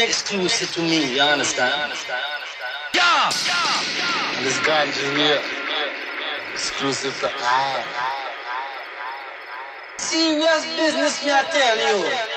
exclusive to me, you understand? Yeah! This ganja here, exclusive to I. Serious business, me I tell you.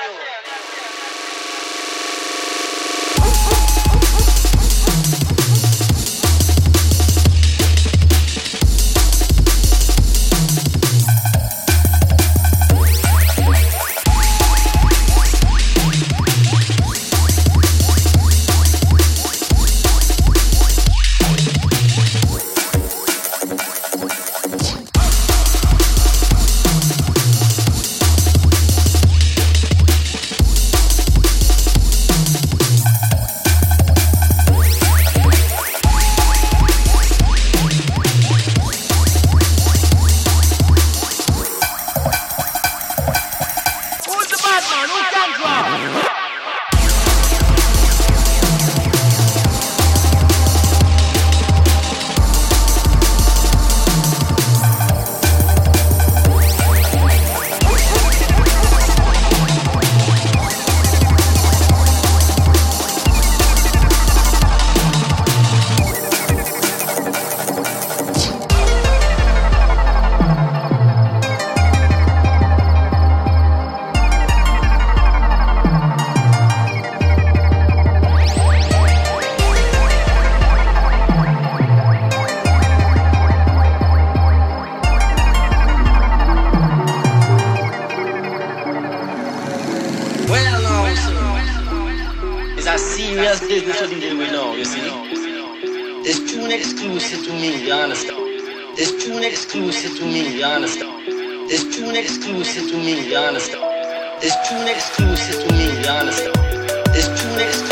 you understand? It's true exclusive to me, you understand? It's true exclusive to me, you understand? It's true and exclusive.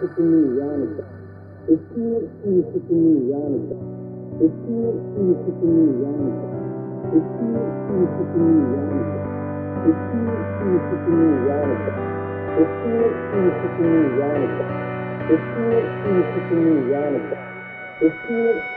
sıkımı yanında. Etkinlik iyi sıkımı yanında. Etkinlik iyi sıkımı yanında. Etkinlik iyi sıkımı yanında. Etkinlik iyi sıkımı yanında. Etkinlik iyi sıkımı yanında. Etkinlik iyi sıkımı yanında. Etkinlik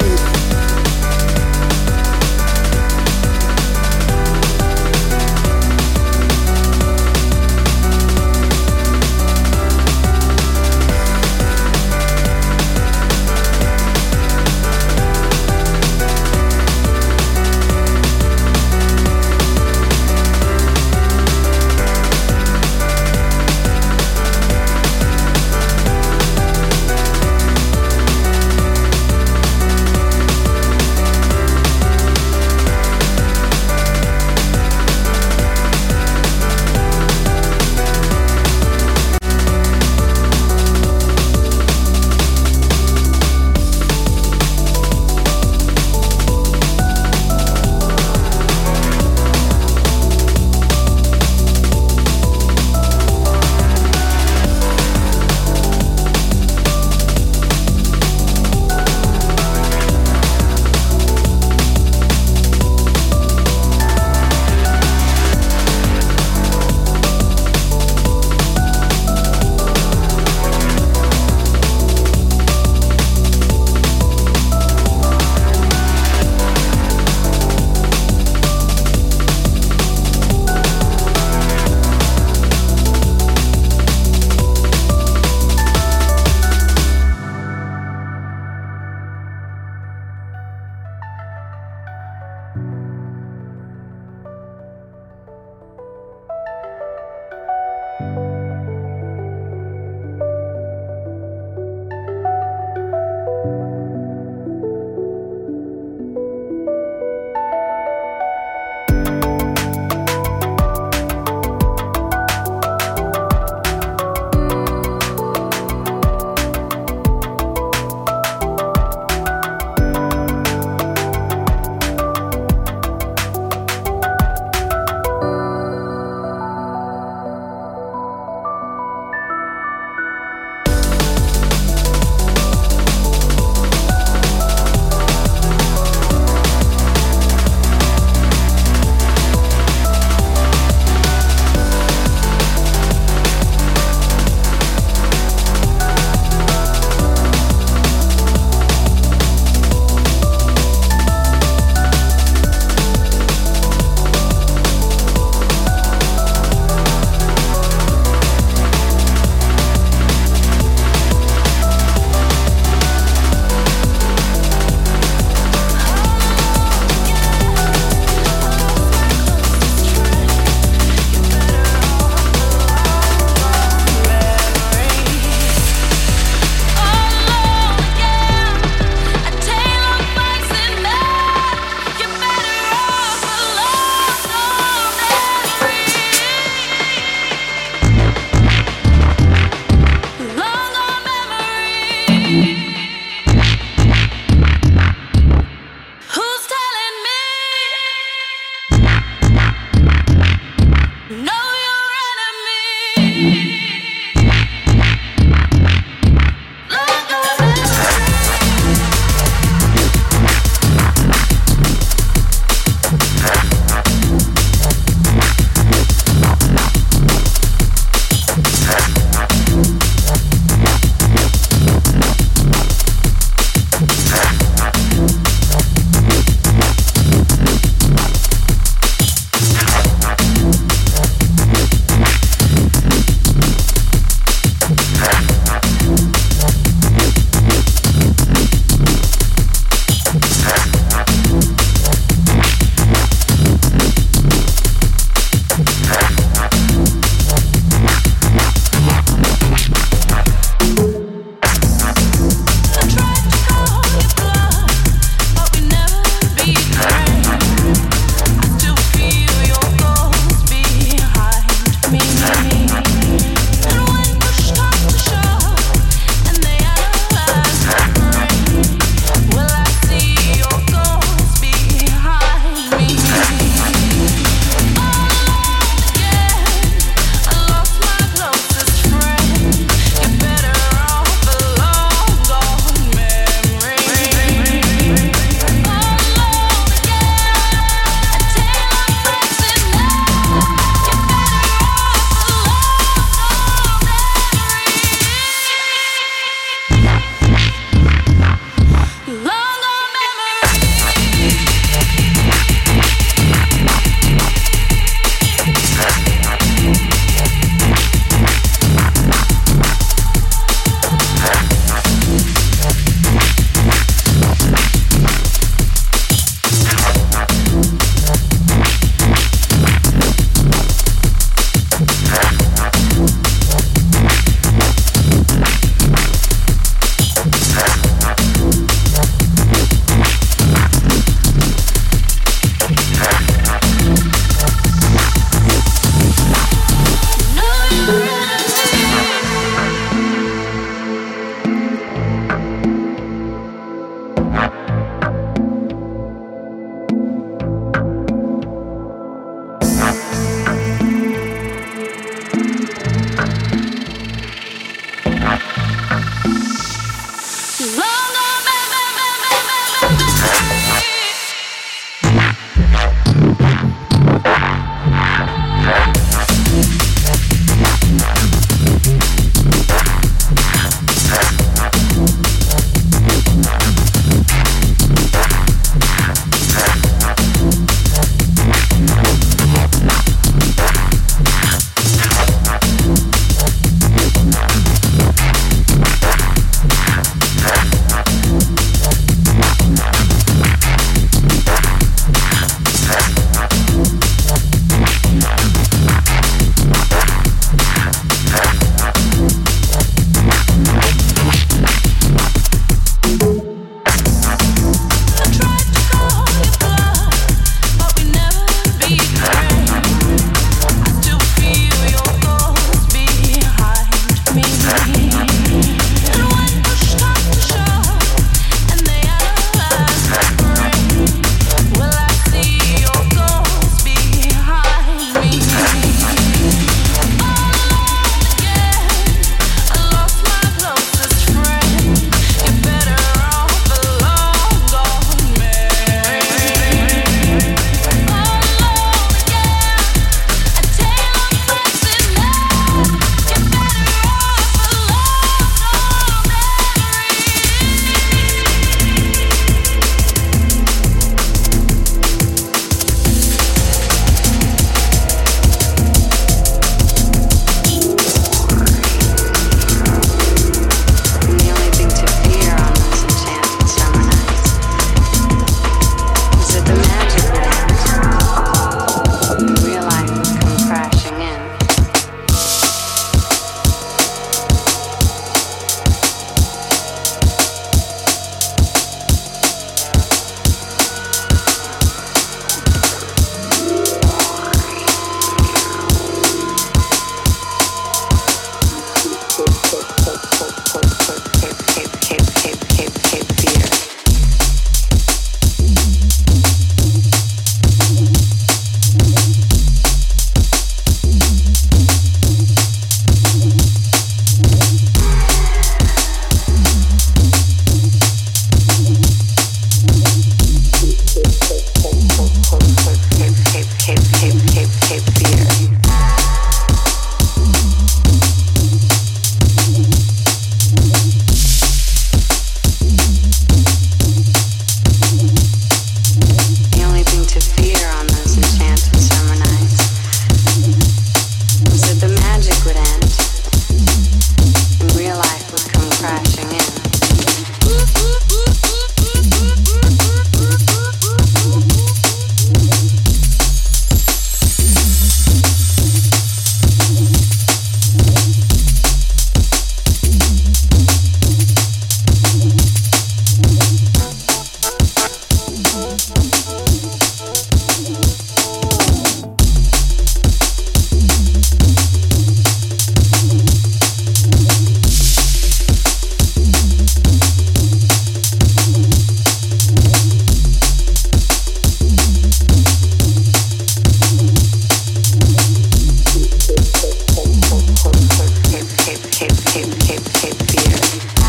Hey, hey, beer. fear.